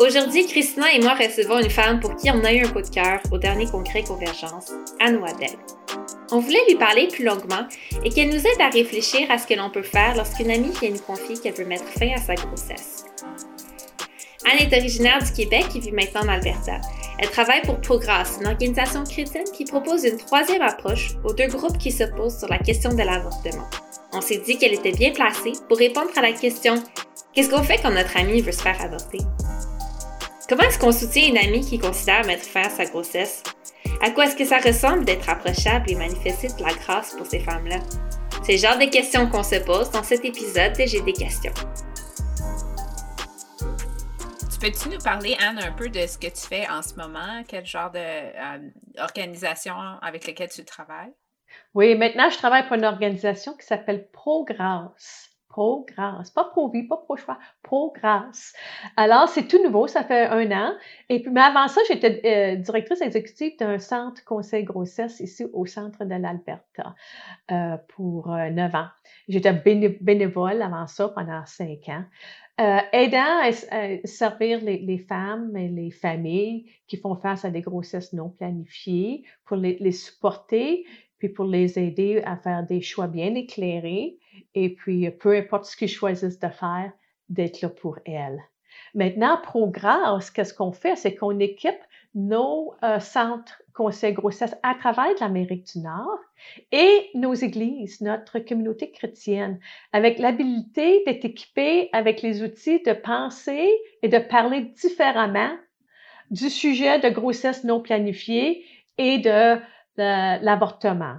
Aujourd'hui, Christina et moi recevons une femme pour qui on a eu un coup de cœur au dernier congrès Convergence, Anne Waddell. On voulait lui parler plus longuement et qu'elle nous aide à réfléchir à ce que l'on peut faire lorsqu'une amie vient nous confier qu'elle veut mettre fin à sa grossesse. Anne est originaire du Québec et vit maintenant en Alberta. Elle travaille pour Progress, une organisation chrétienne qui propose une troisième approche aux deux groupes qui s'opposent sur la question de l'avortement. On s'est dit qu'elle était bien placée pour répondre à la question Qu'est-ce qu'on fait quand notre amie veut se faire avorter? Comment est-ce qu'on soutient une amie qui considère mettre fin à sa grossesse? À quoi est-ce que ça ressemble d'être approchable et manifester de la grâce pour ces femmes-là? C'est le genre de questions qu'on se pose dans cet épisode de J'ai des questions. Tu peux-tu nous parler, Anne, un peu de ce que tu fais en ce moment? Quel genre d'organisation euh, avec laquelle tu travailles? Oui, maintenant, je travaille pour une organisation qui s'appelle Progress. Progress, pas Pro-Vie, pas Pro-Choix, Progress. Alors, c'est tout nouveau, ça fait un an. Et puis, mais avant ça, j'étais euh, directrice exécutive d'un centre conseil grossesse ici au centre de l'Alberta euh, pour euh, neuf ans. J'étais bénévole avant ça pendant cinq ans. aidant à, servir les, femmes et les familles qui font face à des grossesses non planifiées, pour les supporter, puis pour les aider à faire des choix bien éclairés et puis peu importe ce qu'ils choisissent de faire, d'être là pour elles. Maintenant, Progress, qu'est-ce qu'on fait? C'est qu'on équipe nos euh, centres conseils grossesse à travers l'Amérique du Nord et nos églises, notre communauté chrétienne, avec l'habilité d'être équipés avec les outils de penser et de parler différemment du sujet de grossesse non planifiée et de, l'avortement?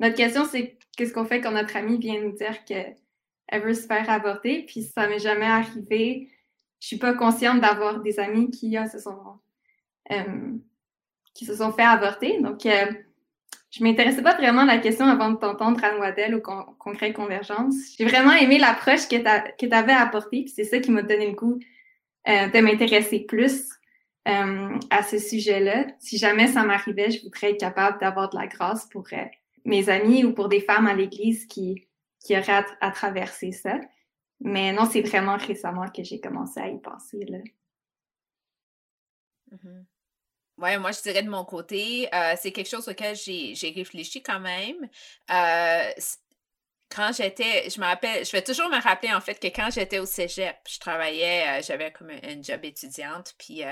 Notre question, c'est qu'est-ce qu'on fait quand notre amie vient nous dire qu'elle veut se faire avorter, puis ça m'est jamais arrivé. Je suis pas consciente d'avoir des amis qui euh, se sont euh, qui se sont fait avorter. Donc, euh, je m'intéressais pas vraiment à la question avant de t'entendre, Anne Waddell, au Congrès Convergence. J'ai vraiment aimé l'approche que tu avais apportée, puis c'est ça qui m'a donné le goût de m'intéresser plus à ce sujet-là. Si jamais ça m'arrivait, je voudrais être capable d'avoir de la grâce pour mes amis ou pour des femmes à l'église qui, qui auraient à, traverser ça. Mais non, c'est vraiment récemment que j'ai commencé à y penser. Là. Mm-hmm. Oui, moi, je dirais de mon côté, euh, c'est quelque chose auquel j'ai réfléchi quand même. Euh, quand j'étais, je me rappelle, je vais toujours me rappeler en fait que quand j'étais au cégep, je travaillais, euh, j'avais comme un, job étudiante, puis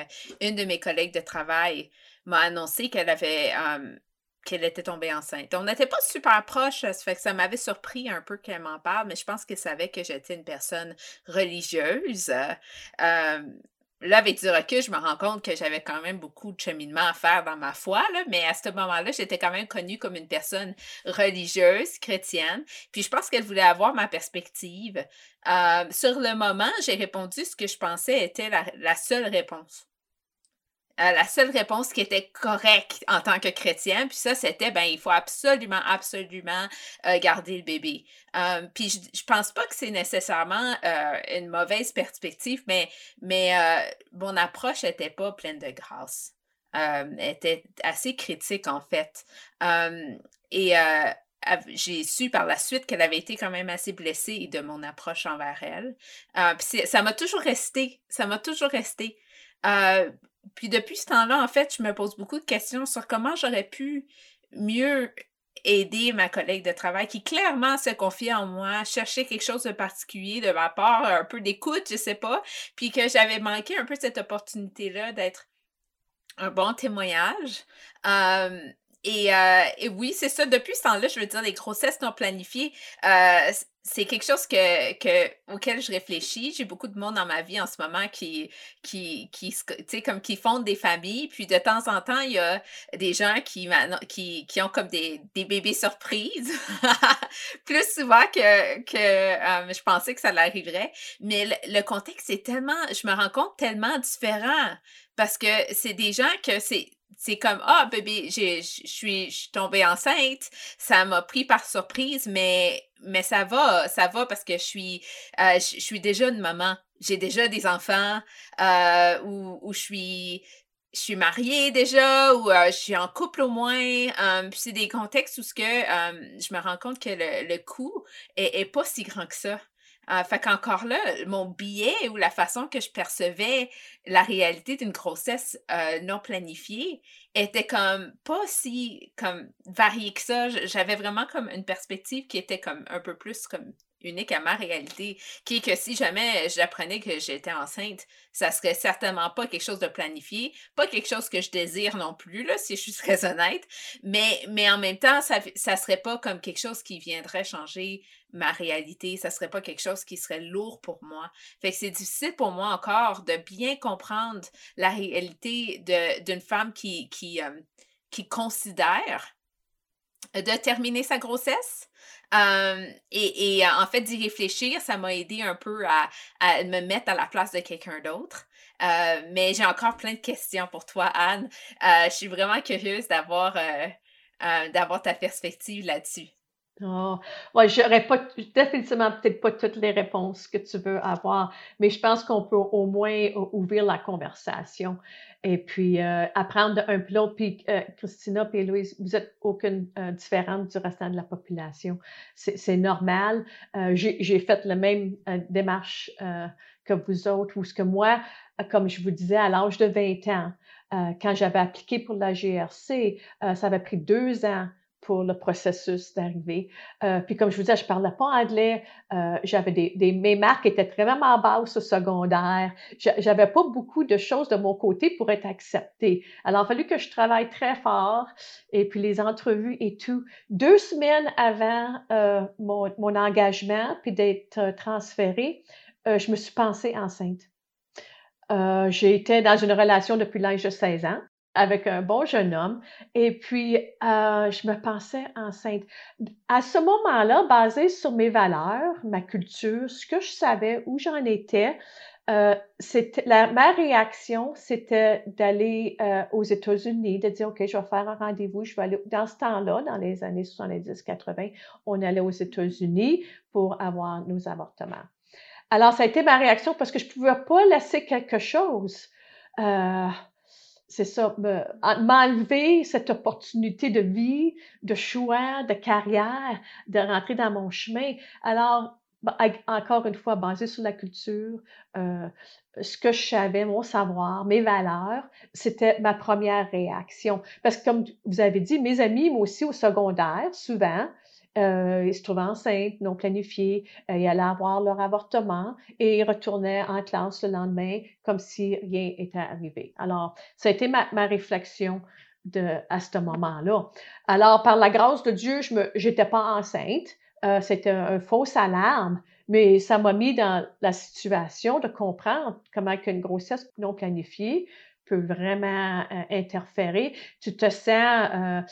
une de mes collègues de travail m'a annoncé qu'elle avait qu'elle était tombée enceinte. On n'était pas super proches, ça fait que ça m'avait surpris un peu qu'elle m'en parle, mais je pense qu'elle savait que j'étais une personne religieuse. Là, avec du recul, je me rends compte que j'avais quand même beaucoup de cheminement à faire dans ma foi, mais à ce moment-là, j'étais quand même connue comme une personne religieuse, chrétienne. Puis je pense qu'elle voulait avoir ma perspective. Euh, sur le moment, j'ai répondu ce que je pensais était la seule réponse. Euh, la seule réponse qui était correcte en tant que chrétien, puis ça, c'était, ben, il faut absolument, absolument euh, garder le bébé. Euh, puis je, je pense pas que c'est nécessairement une mauvaise perspective, mais, mais mon approche était pas pleine de grâce. elle était assez critique, en fait. et j'ai su par la suite qu'elle avait été quand même assez blessée de mon approche envers elle. puis ça m'a toujours resté, ça m'a toujours resté. Puis depuis ce temps-là, en fait, je me pose beaucoup de questions sur comment j'aurais pu mieux aider ma collègue de travail qui clairement se confiait en moi, cherchait quelque chose de particulier de ma part, un peu d'écoute, je sais pas, puis que j'avais manqué un peu cette opportunité-là d'être un bon témoignage. et, et, oui, c'est ça. Depuis ce temps-là, je veux dire, les grossesses non planifiées, euh, c'est quelque chose que, que, auquel je réfléchis. J'ai beaucoup de monde dans ma vie en ce moment qui, qui, qui, comme qui font des familles. Puis de temps en temps, il y a des gens qui, qui, qui ont comme des, des bébés surprises. Plus souvent que, que euh, je pensais que ça l'arriverait. Mais le, contexte est tellement, je me rends compte, tellement différent. Parce que c'est des gens que c'est c'est comme ah bébé je suis tombée enceinte ça m'a pris par surprise mais ça va ça va parce que je suis euh, je, suis déjà une maman. J'ai déjà des enfants euh, ou, je suis mariée déjà ou euh, je suis en couple au moins puis c'est des contextes où que je me rends compte que le, coût est, pas si grand que ça Euh, fait qu'encore là, mon billet ou la façon que je percevais la réalité d'une grossesse non planifiée était comme pas si comme variée que ça. J'avais vraiment comme une perspective qui était comme un peu plus comme unique à ma réalité, qui est que si jamais j'apprenais que j'étais enceinte, ça serait certainement pas quelque chose de planifié, pas quelque chose que je désire non plus, là, si je suis très honnête, mais, mais en même temps, ça, ça serait pas comme quelque chose qui viendrait changer ma réalité, ça serait pas quelque chose qui serait lourd pour moi. Fait que c'est difficile pour moi encore de bien comprendre la réalité d'une femme qui, qui, euh, qui considère de terminer sa grossesse, et, euh, en fait, d'y réfléchir, ça m'a aidé un peu à, me mettre à la place de quelqu'un d'autre. Euh, mais j'ai encore plein de questions pour toi, Anne. Euh, je suis vraiment curieuse d'avoir d'avoir ta perspective là-dessus. Oh, ouais, j'aurais pas définitivement peut-être pas toutes les réponses que tu veux avoir, mais je pense qu'on peut au moins ouvrir la conversation et puis euh, apprendre d'un peu l'autre. Puis euh, Christina et Louise, vous êtes aucune euh, différente du restant de la population. C'est normal. J'ai fait la même démarche que vous autres, ou ce que moi, comme je vous disais, à l'âge de 20 ans, quand j'avais appliqué pour la GRC, ça avait pris deux ans pour le processus d'arrivée. Euh, puis comme je vous disais, je ne parlais pas anglais. Euh, j'avais des, des, mes marques étaient vraiment basses au secondaire. J'avais pas beaucoup de choses de mon côté pour être acceptée. Alors, il a fallu que je travaille très fort. Et puis les entrevues et tout. Deux semaines avant euh, mon, engagement, puis d'être transférée, je me suis pensée enceinte. été dans une relation depuis l'âge de 16 ans avec un bon jeune homme. Et puis, euh, je me pensais enceinte. À ce moment-là, basé sur mes valeurs, ma culture, ce que je savais, où j'en étais, euh, la, ma réaction, c'était d'aller euh, aux États-Unis, de dire, OK, je vais faire un rendez-vous, je vais aller, dans ce temps-là, dans les années 70-80, on allait aux États-Unis pour avoir nos avortements. Alors, ça a été ma réaction parce que je ne pouvais pas laisser quelque chose. C'est ça, m'enlever cette opportunité de vie, de choix, de carrière, de rentrer dans mon chemin. Alors, encore une fois, basé sur la culture, euh, ce que je savais, mon savoir, mes valeurs, c'était ma première réaction. Parce que comme vous avez dit, mes amis, moi aussi au secondaire, souvent, euh, ils se trouvaient enceintes, non planifiées, euh, ils allaient avoir leur avortement et ils retournaient en classe le lendemain comme si rien était arrivé. Alors, ça a été ma, réflexion de, à ce moment-là. Alors, par la grâce de Dieu, je n'étais pas enceinte. Euh, c'était un, faux alarme, mais ça m'a mis dans la situation de comprendre comment une grossesse non planifiée peut vraiment interférer. Tu te sens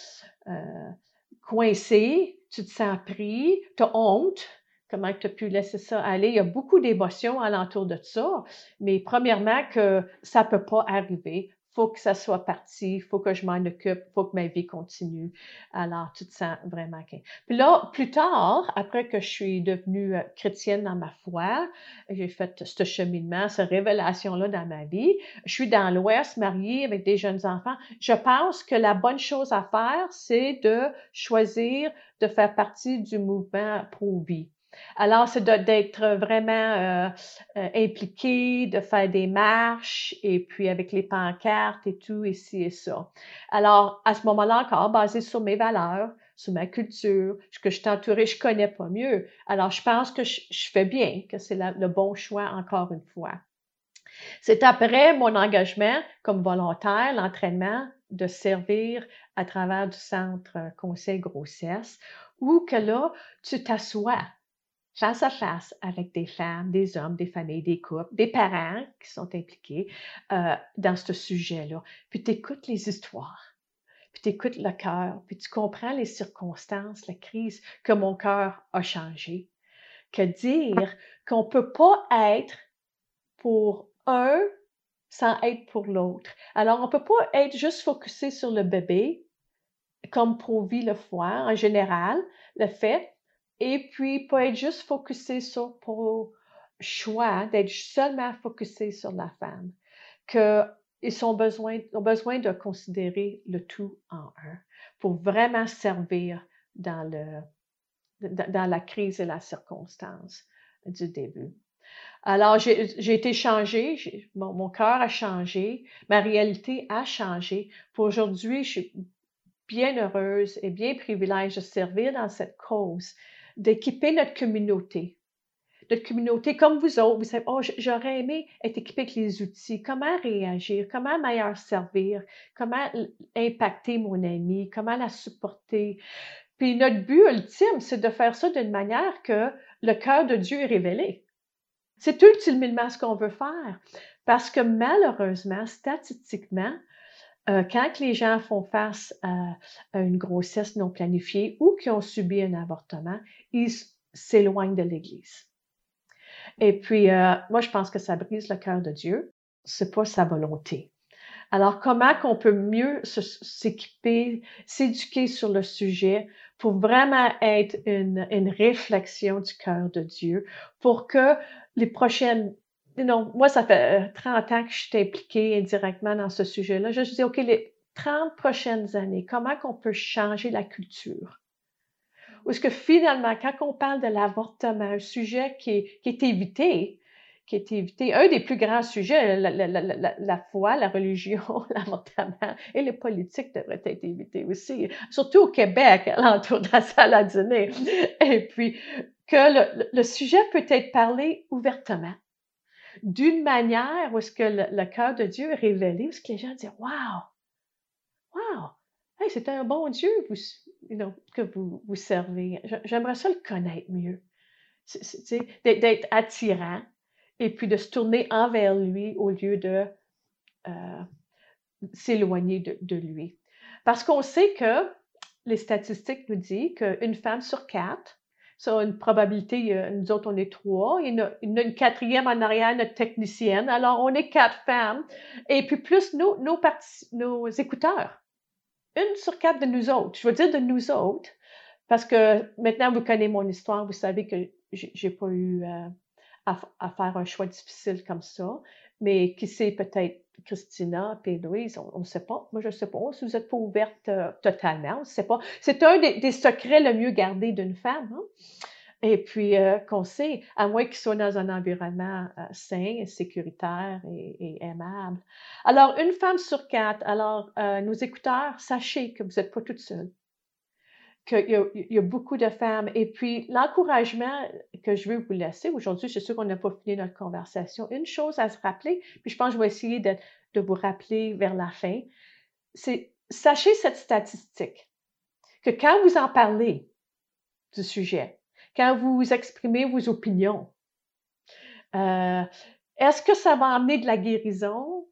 coincé, tu te sens pris, tu as honte, comment tu as pu laisser ça aller? Il y a beaucoup d'émotions alentour de ça, mais premièrement que ça ne peut pas arriver faut que ça soit parti, faut que je m'en occupe, faut que ma vie continue. Alors, tu te sens vraiment Puis là, plus tard, après que je suis devenue euh, chrétienne dans ma foi, j'ai fait ce cheminement, cette révélation-là dans ma vie. Je suis dans l'Ouest, mariée avec des jeunes enfants. Je pense que la bonne chose à faire, c'est de choisir de faire partie du mouvement pro-vie. Alors, c'est d'être vraiment euh, euh, impliqué, de faire des marches et puis avec les pancartes et tout, ici et ça. Alors, à ce moment-là encore, basé sur mes valeurs, sur ma culture, ce que je suis entourée, je connais pas mieux. Alors, je pense que je, fais bien, que c'est le bon choix encore une fois. C'est après mon engagement comme volontaire, l'entraînement, de servir à travers du centre conseil grossesse, où que là, tu t'assois face à face avec des femmes, des hommes, des familles, des couples, des parents qui sont impliqués euh, dans ce sujet-là. Puis tu écoutes les histoires, puis tu écoutes le cœur, puis tu comprends les circonstances, la crise, que mon cœur a changé. Que dire qu'on ne peut pas être pour un sans être pour l'autre. Alors, on ne peut pas être juste focusé sur le bébé, comme Provi le foie en général, le fait et puis, pas être juste focusé sur pour choix, d'être seulement focusé sur la femme. Qu'ils ont besoin, ont besoin de considérer le tout en un pour vraiment servir dans, le, dans la crise et la circonstance. du début. Alors, j'ai été changée, mon, mon cœur a changé, ma réalité a changé. Pour aujourd'hui, je suis bien heureuse et bien privilégiée de servir dans cette cause, d'équiper notre communauté. Notre communauté, comme vous autres, vous savez, oh, j'aurais aimé être équipée avec les outils, comment réagir, comment meilleur servir, comment impacter mon ami, comment la supporter? Puis notre but ultime, c'est de faire ça d'une manière que le cœur de Dieu est révélé. C'est ultimement ce qu'on veut faire. Parce que malheureusement, statistiquement, euh, quand les gens font face à, une grossesse non planifiée ou qui ont subi un avortement, ils s'éloignent de l'Église. Et puis, euh, moi, je pense que ça brise le cœur de Dieu. C'est pas sa volonté. Alors, comment qu'on peut mieux s'équiper, s'éduquer sur le sujet pour vraiment être une, une réflexion du cœur de Dieu, pour que les prochaines non, moi, ça fait 30 euh, ans que je suis impliquée indirectement dans ce sujet-là. Je me dis, OK, les 30 prochaines années, comment qu'on peut changer la culture? Ou est-ce que finalement, quand on parle de l'avortement, un sujet qui est, évité, qui est évité, un des plus grands sujets, la, foi, la religion, l'avortement et les politiques devraient être évités aussi, surtout au Québec, l'entour de la salle à dîner. Et puis, que le, sujet peut être parlé ouvertement, d'une manière où est-ce que le, cœur de Dieu est révélé, où est-ce que les gens disent Wow! Wow! Hey, c'est un bon Dieu que vous, vous servez. J'aimerais ça le connaître mieux. D'être attirant et puis de se tourner envers lui au lieu de euh, s'éloigner de, lui. Parce qu'on sait que les statistiques nous disent qu'une femme sur quatre ça une probabilité, euh, nous autres, on est trois. Il y a une, une, quatrième en arrière, notre technicienne. Alors, on est quatre femmes. Et puis, plus nos, nos, nos écouteurs. Une sur quatre de nous autres. Je veux dire de nous autres, parce que maintenant, vous connaissez mon histoire. Vous savez que j'ai pas eu euh, à, à, faire un choix difficile comme ça. Mais qui sait peut-être Christina et Louise, on ne sait pas. Moi, je ne sais pas si vous n'êtes pas ouverte euh, totalement. On ne sait pas. C'est un des, secrets le mieux gardé d'une femme. Hein? Et puis, euh, qu'on sait, à moins qu'ils soient dans un environnement euh, sain, sécuritaire et, aimable. Alors, une femme sur quatre, alors, nos écouteurs, sachez que vous n'êtes pas toute seule qu'il y, a beaucoup de femmes. Et puis, l'encouragement que je veux vous laisser aujourd'hui, je suis sûre qu'on n'a pas fini notre conversation. Une chose à se rappeler, puis je pense que je vais essayer de, de vous rappeler vers la fin, c'est sachez cette statistique, que quand vous en parlez du sujet, quand vous exprimez vos opinions, euh, est-ce que ça va amener de la guérison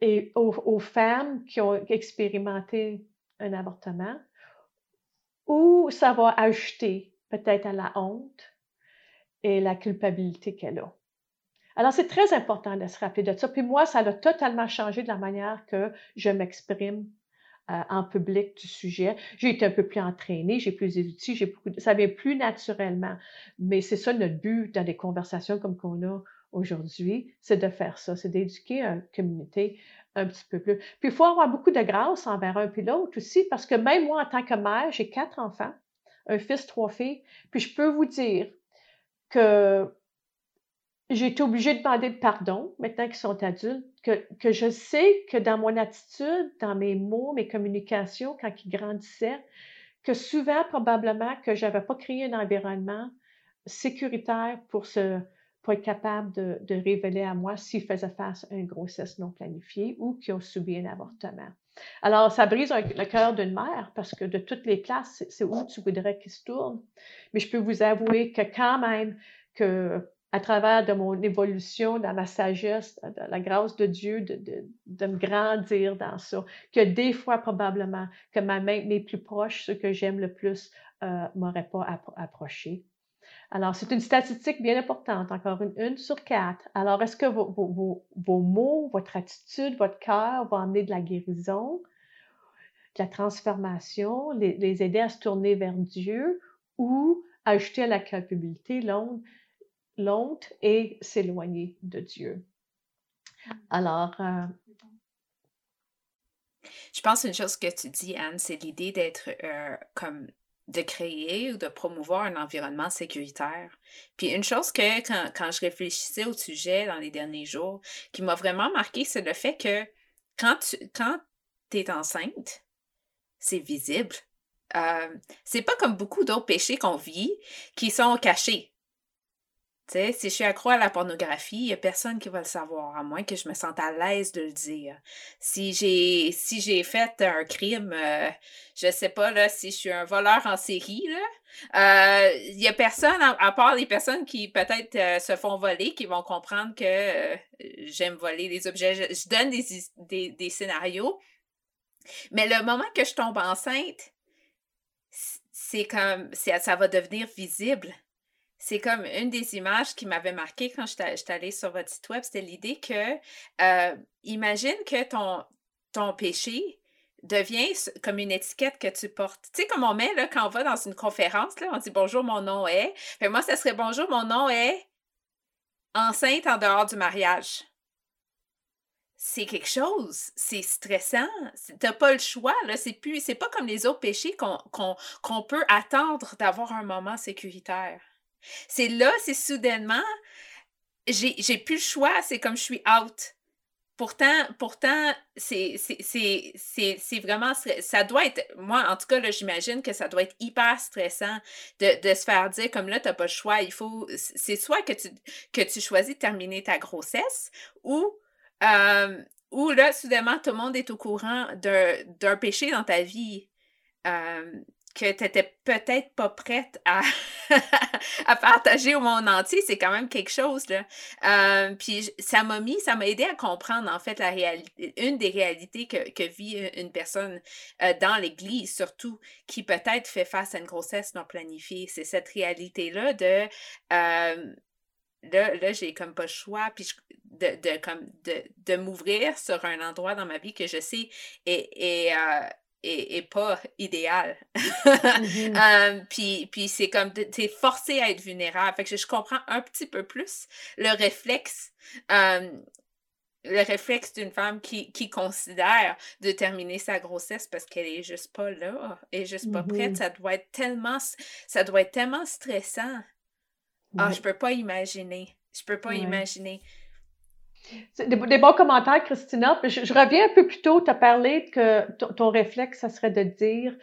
et aux femmes qui ont expérimenté un avortement? Ou ça va ajouter peut-être à la honte et la culpabilité qu'elle a. Alors, c'est très important de se rappeler de ça. Puis moi, ça a totalement changé de la manière que je m'exprime euh, en public du sujet. J'ai été un peu plus entraînée, j'ai plus d'outils, j'ai beaucoup, ça vient plus naturellement. Mais c'est ça notre but dans des conversations comme qu'on a aujourd'hui, c'est de faire ça, c'est d'éduquer une communauté un petit peu plus. Puis il faut avoir beaucoup de grâce envers un puis l'autre aussi, parce que même moi, en tant que mère, j'ai quatre enfants, un fils, trois filles, puis je peux vous dire que j'ai été obligée de demander de pardon maintenant qu'ils sont adultes, que, que, je sais que dans mon attitude, dans mes mots, mes communications, quand ils grandissaient, que souvent, probablement, que je n'avais pas créé un environnement sécuritaire pour se, pour être capable de, de révéler à moi s'ils faisaient face à une grossesse non planifiée ou qui ont subi un avortement. Alors, ça brise le cœur d'une mère parce que de toutes les places, c'est où tu voudrais qu'ils se tournent. Mais je peux vous avouer que quand même, que à travers de mon évolution, dans ma sagesse, dans la grâce de Dieu, de, de, de, me grandir dans ça, que des fois probablement que ma main les plus proches, ceux que j'aime le plus, euh, m'auraient pas approché. Alors, c'est une statistique bien importante, encore une, sur quatre. Alors, est-ce que vos, mots, votre attitude, votre cœur vont amener de la guérison, de la transformation, les, les aider à se tourner vers Dieu ou ajouter à la culpabilité l'honte et s'éloigner de Dieu? Alors, euh, je pense une chose que tu dis, Anne, c'est l'idée d'être euh, comme de créer ou de promouvoir un environnement sécuritaire. Puis une chose que quand, quand je réfléchissais au sujet dans les derniers jours, qui m'a vraiment marqué, c'est le fait que quand tu es enceinte, c'est visible. Euh, c'est pas comme beaucoup d'autres péchés qu'on vit qui sont cachés. Si je suis accro à la pornographie, il n'y a personne qui va le savoir, à moins que je me sente à l'aise de le dire. Si j'ai si j'ai fait un crime, euh, je sais pas là, si je suis un voleur en série, il euh, n'y a personne, à, part les personnes qui peut-être euh, se font voler, qui vont comprendre que j'aime voler les objets. Je, donne des, des, des scénarios. Mais le moment que je tombe enceinte, c'est comme, ça va devenir visible. C'est comme une des images qui m'avait marqué quand je allée sur votre site web, c'était l'idée que, euh, imagine que ton, ton péché devient comme une étiquette que tu portes. Tu sais, comme on met, là, quand on va dans une conférence, là, on dit bonjour, mon nom est. Fait moi, ça serait bonjour, mon nom est enceinte en dehors du mariage c'est quelque chose, c'est stressant. T'as pas le choix, là. C'est plus, c'est pas comme les autres péchés qu'on peut attendre d'avoir un moment sécuritaire. C'est là, c'est soudainement, j'ai plus le choix, c'est comme je suis out. Pourtant, pourtant, c'est vraiment, ça doit être, moi, en tout cas, j'imagine que ça doit être hyper stressant de, de se faire dire, comme là, t'as pas le choix, faut, c'est soit que tu, que tu choisis de terminer ta grossesse ou euh, où là, soudainement, tout le monde est au courant d'un péché dans ta vie que tu n'étais peut-être pas prête à, partager au monde entier. C'est quand même quelque chose. Là. puis ça m'a mis, ça m'a aidé à comprendre en fait la réalité, une des réalités que, que vit une personne dans l'Église, surtout, qui peut-être fait face à une grossesse non planifiée. C'est cette réalité-là de là, là j'ai comme pas le choix puis de, de, comme de, de m'ouvrir sur un endroit dans ma vie que je sais est, est, euh, pas idéal. Mmh puis, puis c'est comme, t'es forcé à être vulnérable. Fait que je, comprends un petit peu plus le réflexe. le réflexe d'une femme qui, qui, considère de terminer sa grossesse parce qu'elle est juste pas là, elle est juste pas prête, mmh ça doit être tellement ça doit être tellement stressant. Ah, je peux pas imaginer. Je peux pas imaginer. Des, bons commentaires, Christina. Je, reviens un peu plus tôt, tu as parlé que ton réflexe, ça serait de dire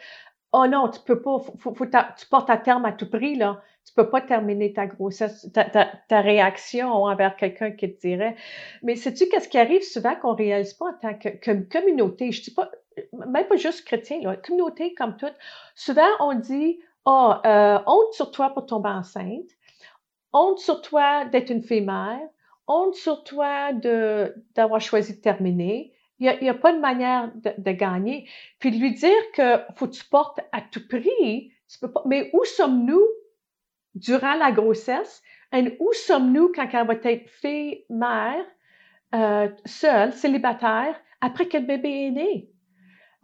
Oh non, tu peux pas, faut, faut tu portes à terme à tout prix, là. Tu peux pas terminer ta grossesse, ta, ta, réaction envers quelqu'un qui te dirait. Mais sais-tu qu'est-ce qui arrive souvent qu'on réalise pas en tant que, communauté? Je dis pas, même pas juste chrétien, là, communauté comme toute. Souvent, on dit Oh, honte sur toi pour tomber enceinte honte sur toi d'être une fille honte sur toi d'avoir choisi de terminer. Il n'y a, pas de manière de, gagner. Puis de lui dire que faut que tu portes à tout prix, tu peux pas. Mais où sommes-nous durant la grossesse? Et où sommes-nous quand elle va être fille mère, euh, seule, célibataire, après que le bébé est né?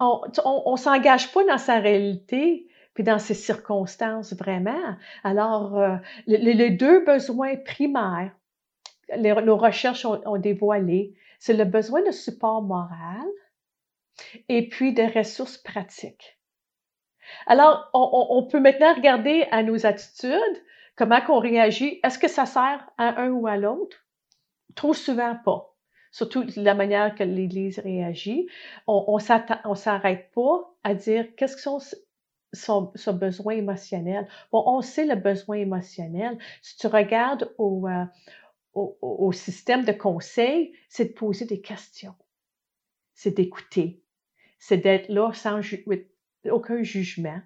On ne s'engage pas dans sa réalité puis dans ces circonstances vraiment. Alors, euh, les, deux besoins primaires, nos recherches ont, dévoilé, c'est le besoin de support moral et puis de ressources pratiques. Alors, on, peut maintenant regarder à nos attitudes, comment qu'on réagit. Est-ce que ça sert à un ou à l'autre? Trop souvent pas surtout la manière que l'Église réagit. On ne s'arrête pas à dire qu'est-ce que sont son, besoin émotionnel. Bon, on sait le besoin émotionnel. Si tu regardes au, euh, au, système de conseil, c'est de poser des questions, c'est d'écouter, c'est d'être là sans aucun jugement,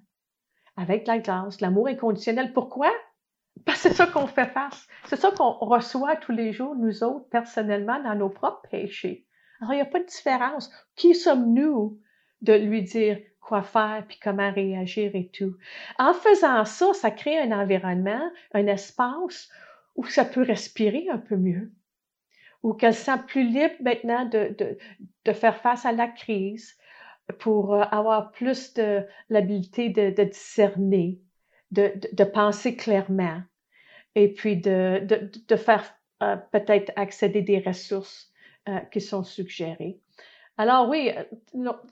avec la grâce, l'amour inconditionnel. Pourquoi? Parce que c'est ça qu'on fait face. C'est ça qu'on reçoit tous les jours, nous autres, personnellement, dans nos propres péchés. Alors, il n'y a pas de différence. Qui sommes-nous de lui dire, quoi faire, puis comment réagir et tout? En faisant ça, ça crée un environnement, un espace où ça peut respirer un peu mieux, où qu'elle se sent plus libre maintenant de, faire face à la crise pour euh, avoir plus de l'habilité de, discerner, de, penser clairement et puis de, faire euh, peut-être accéder des ressources euh, qui sont suggérées. Alors oui,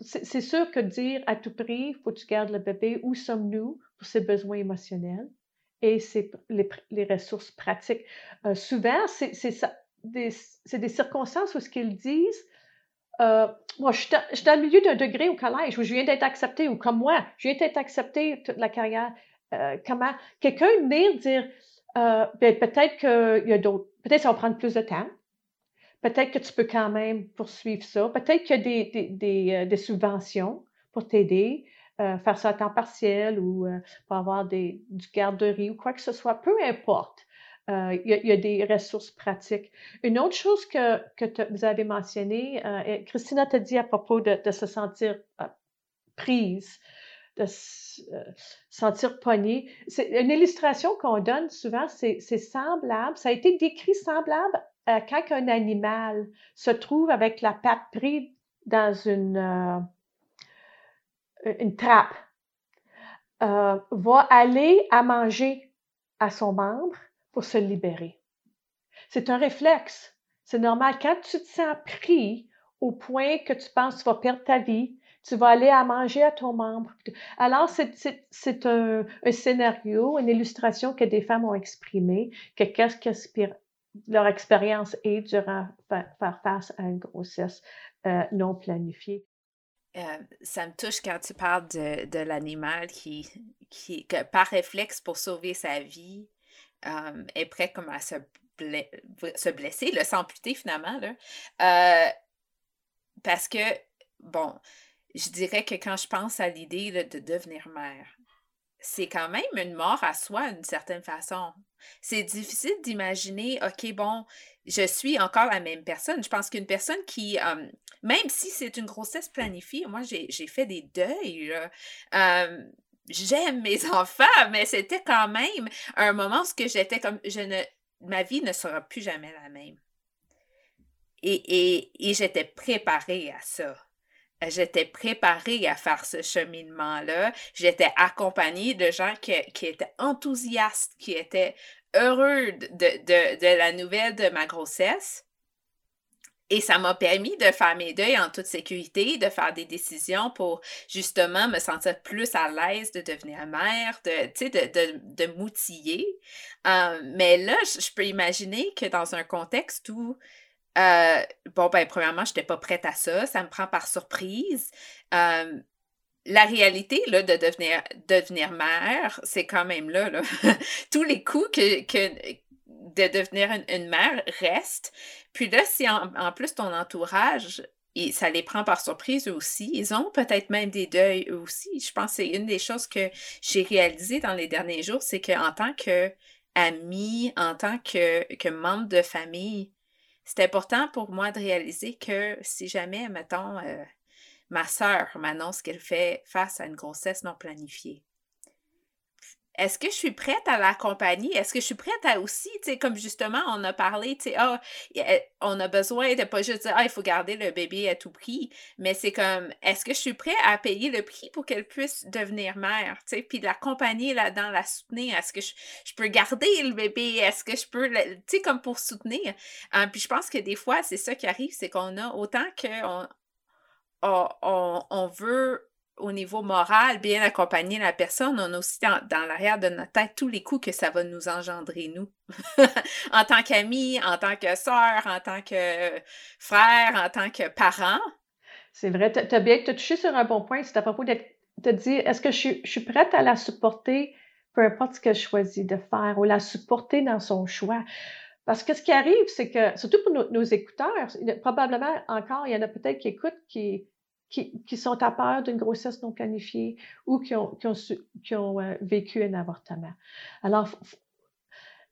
c'est sûr que dire à tout prix, il faut que tu gardes le bébé, où sommes-nous pour ses besoins émotionnels? Et les, les, ressources pratiques. Euh, souvent, c'est des, des, circonstances où ce qu'ils disent, euh, moi, je suis, dans le milieu d'un degré au collège où je viens d'être accepté, ou comme moi, je viens d'être accepté toute la carrière. comment quelqu'un venir dire, ben, peut-être qu'il y a d'autres, peut-être ça va prendre plus de temps, peut-être que tu peux quand même poursuivre ça. Peut-être qu'il y a des, des, euh, des, subventions pour t'aider, euh, faire ça à temps partiel ou euh, pour avoir des, du garderie ou quoi que ce soit, peu importe. il, y a, des ressources pratiques. Une autre chose que, que vous avez mentionné, Christina t'a dit à propos de, se sentir prise, de se sentir poignée. C'est une illustration qu'on donne souvent, c'est semblable, ça a été décrit semblable euh, quand un animal se trouve avec la patte prise dans une, euh, une trappe, euh, va aller à manger à son membre pour se libérer. C'est un réflexe. C'est normal. Quand tu te sens pris au point que tu penses que tu vas perdre ta vie, tu vas aller à manger à ton membre. Alors, c'est un, scénario, une illustration que des femmes ont exprimé, que qu'est-ce leur expérience est durant faire, face à une grossesse euh, non planifiée. Euh, ça me touche quand tu parles de, l'animal qui, qui par réflexe pour sauver sa vie, euh, est prêt comme à se, se blesser, le s'amputer finalement. Là. parce que, bon, je dirais que quand je pense à l'idée de devenir mère, c'est quand même une mort à soi d'une certaine façon. C'est difficile d'imaginer, OK, bon, je suis encore la même personne. Je pense qu'une personne qui, même si c'est une grossesse planifiée, moi, j'ai fait des deuils. J'aime mes enfants, mais c'était quand même un moment où j'étais comme, je ne, ma vie ne sera plus jamais la même. Et, et j'étais préparée à ça j'étais préparée à faire ce cheminement-là. J'étais accompagnée de gens qui, étaient enthousiastes, qui étaient heureux de, la nouvelle de ma grossesse. Et ça m'a permis de faire mes deuils en toute sécurité, de faire des décisions pour justement me sentir plus à l'aise de devenir mère, de, de, de, m'outiller. Euh, mais là, je peux imaginer que dans un contexte où euh, bon, ben, premièrement, je n'étais pas prête à ça. Ça me prend par surprise. Euh, la réalité là, de devenir, devenir mère, c'est quand même là. là. Tous les coups que, que de devenir une, mère restent. Puis là, si en, plus ton entourage, ça les prend par surprise aussi, ils ont peut-être même des deuils aussi. Je pense que c'est une des choses que j'ai réalisées dans les derniers jours, c'est qu'en tant que amie, en tant que, que membre de famille, c'est important pour moi de réaliser que si jamais, mettons, euh, ma sœur m'annonce qu'elle fait face à une grossesse non planifiée, est-ce que je suis prête à l'accompagner? Est-ce que je suis prête à aussi, tu sais, comme justement, on a parlé, ah, on a besoin de pas juste dire, ah, il faut garder le bébé à tout prix, mais c'est comme, est-ce que je suis prête à payer le prix pour qu'elle puisse devenir mère, tu sais, puis l'accompagner là-dedans, la soutenir? Est-ce que je, peux garder le bébé? Est-ce que je peux, tu sais, comme pour soutenir? Euh, puis je pense que des fois, c'est ça qui arrive, c'est qu'on a autant qu'on on, on veut au niveau moral, bien accompagner la personne, on a aussi dans, l'arrière de notre tête tous les coups que ça va nous engendrer, nous. en tant qu'amis, en tant que sœur, en tant que frère, en tant que parent. C'est vrai, tu as bien touché sur un bon point. C'est à propos de te dire, est-ce que je, suis prête à la supporter, peu importe ce que je choisis de faire, ou la supporter dans son choix? Parce que ce qui arrive, c'est que, surtout pour nos, nos écouteurs, probablement encore, il y en a peut-être qui écoutent qui sont à peur d'une grossesse non planifiée ou qui ont, euh, vécu un avortement. Alors,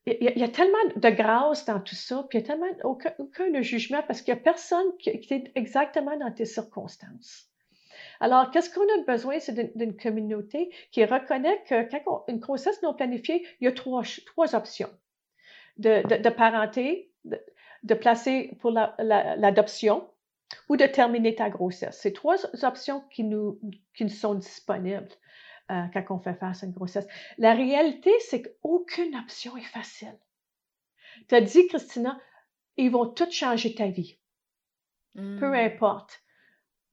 il y, a, tellement de grâce dans tout ça, puis il n'y a tellement aucun, jugement parce qu'il n'y a personne qui, est exactement dans tes circonstances. Alors, qu'est-ce qu'on a besoin? C'est d'une communauté qui reconnaît que quand une grossesse non planifiée, il y a trois, trois options. De, de, de parenter, de, placer pour l'adoption, ou de terminer ta grossesse. C'est trois options qui nous, qui nous sont disponibles euh, quand on fait face à une grossesse. La réalité, c'est qu'aucune option est facile. Tu as dit, Christina, ils vont tous changer ta vie. Peu hmm. importe.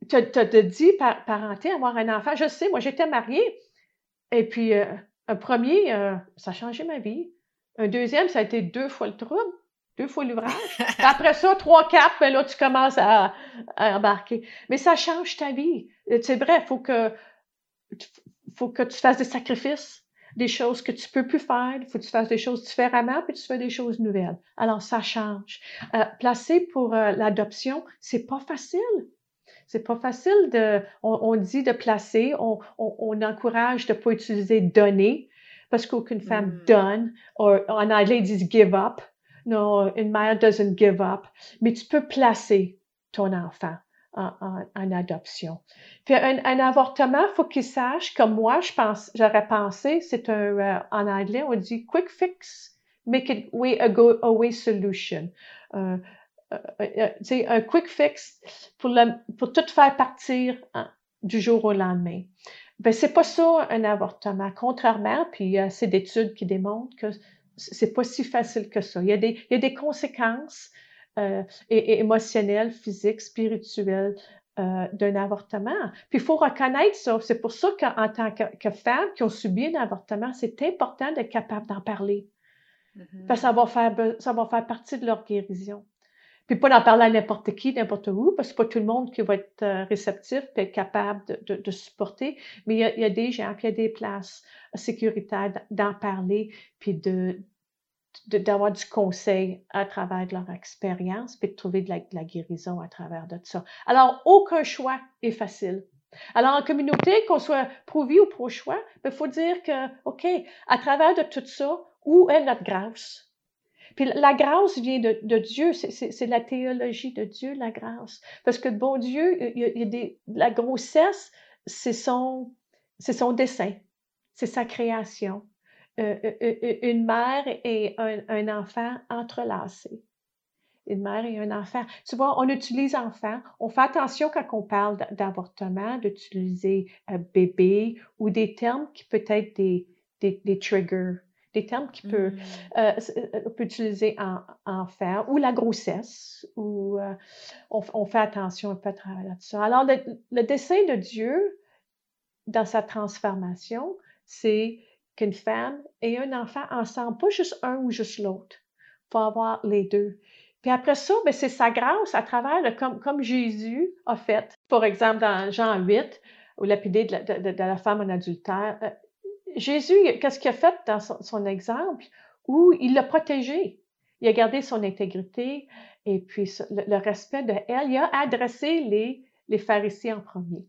tu as, dit par, parenté, avoir un enfant. Je sais, moi, j'étais mariée. Et puis, euh, un premier, euh, ça a changé ma vie. Un deuxième, ça a été deux fois le trouble, deux fois l'ouvrage. Après ça, trois, quatre, ben là, tu commences à, embarquer. Mais ça change ta vie. C'est vrai, il faut que, faut que tu fasses des sacrifices, des choses que tu peux plus faire. Il faut que tu fasses des choses différemment, puis tu fais des choses nouvelles. Alors, ça change. Euh, placer pour l'adoption, c'est pas facile. C'est pas facile de, on, dit de placer, on, on, encourage de pas utiliser donner parce qu'aucune femme mm. donne. en anglais, ils disent give up. Non, une mère doesn't give up. Mais tu peux placer ton enfant en, adoption. Un, un avortement, faut qu'il sache, comme moi, je pense, j'aurais pensé, c'est un, euh, en anglais, on dit quick fix, make it way a go away solution. Euh, euh, euh, un quick fix pour, pour tout faire partir hein, du jour au lendemain. Ben, c'est pas ça un avortement. Contrairement, puis il y a assez d'études qui démontrent que c'est pas si facile que ça. Il y a des, il y a des conséquences euh, émotionnelles, physiques, spirituelles euh, d'un avortement. Puis il faut reconnaître ça. C'est pour ça qu'en tant que, que femmes qui ont subi un avortement, c'est important d'être capable d'en parler. Mm-hmm. Parce que ça va, faire, ça va faire partie de leur guérison. Puis pas d'en parler à n'importe qui, n'importe où, parce que c'est pas tout le monde qui va être euh, réceptif et être capable de, de, supporter. Mais il y, a, il y, a, des gens, puis il y a des places sécuritaires d'en parler, puis de d'avoir du conseil à travers de leur expérience, puis de trouver de la, guérison à travers de ça. Alors, aucun choix est facile. Alors, en communauté, qu'on soit pro-vie ou pro-choix, il ben, faut dire que, OK, à travers de tout ça, où est notre grâce? Puis la grâce vient de, de Dieu, c'est la théologie de Dieu, la grâce. Parce que bon Dieu, il des, la grossesse, c'est son, son dessein, c'est sa création. Euh, euh, euh, une mère et un, un, enfant entrelacés. Une mère et un enfant. Tu vois, on utilise enfant. On fait attention quand on parle d'avortement, d'utiliser bébé ou des termes qui peuvent être des, des, des triggers des termes qui peut, mmh. euh, euh, on peut utiliser en, enfant ou la grossesse, ou euh, on, fait attention un peu à travers ça. Alors, le, dessein de Dieu dans sa transformation, c'est qu'une femme et un enfant ensemble, pas juste un ou juste l'autre. Il faut avoir les deux. Puis après ça, ben, c'est sa grâce à travers, comme, comme Jésus a fait. Par exemple, dans Jean 8, au lapidé de la, femme en adultère, Jésus, qu'est-ce qu'il a fait dans son, exemple? Où il l'a protégé? Il a gardé son intégrité et puis le, respect de elle. Il a adressé les, les pharisiens en premier.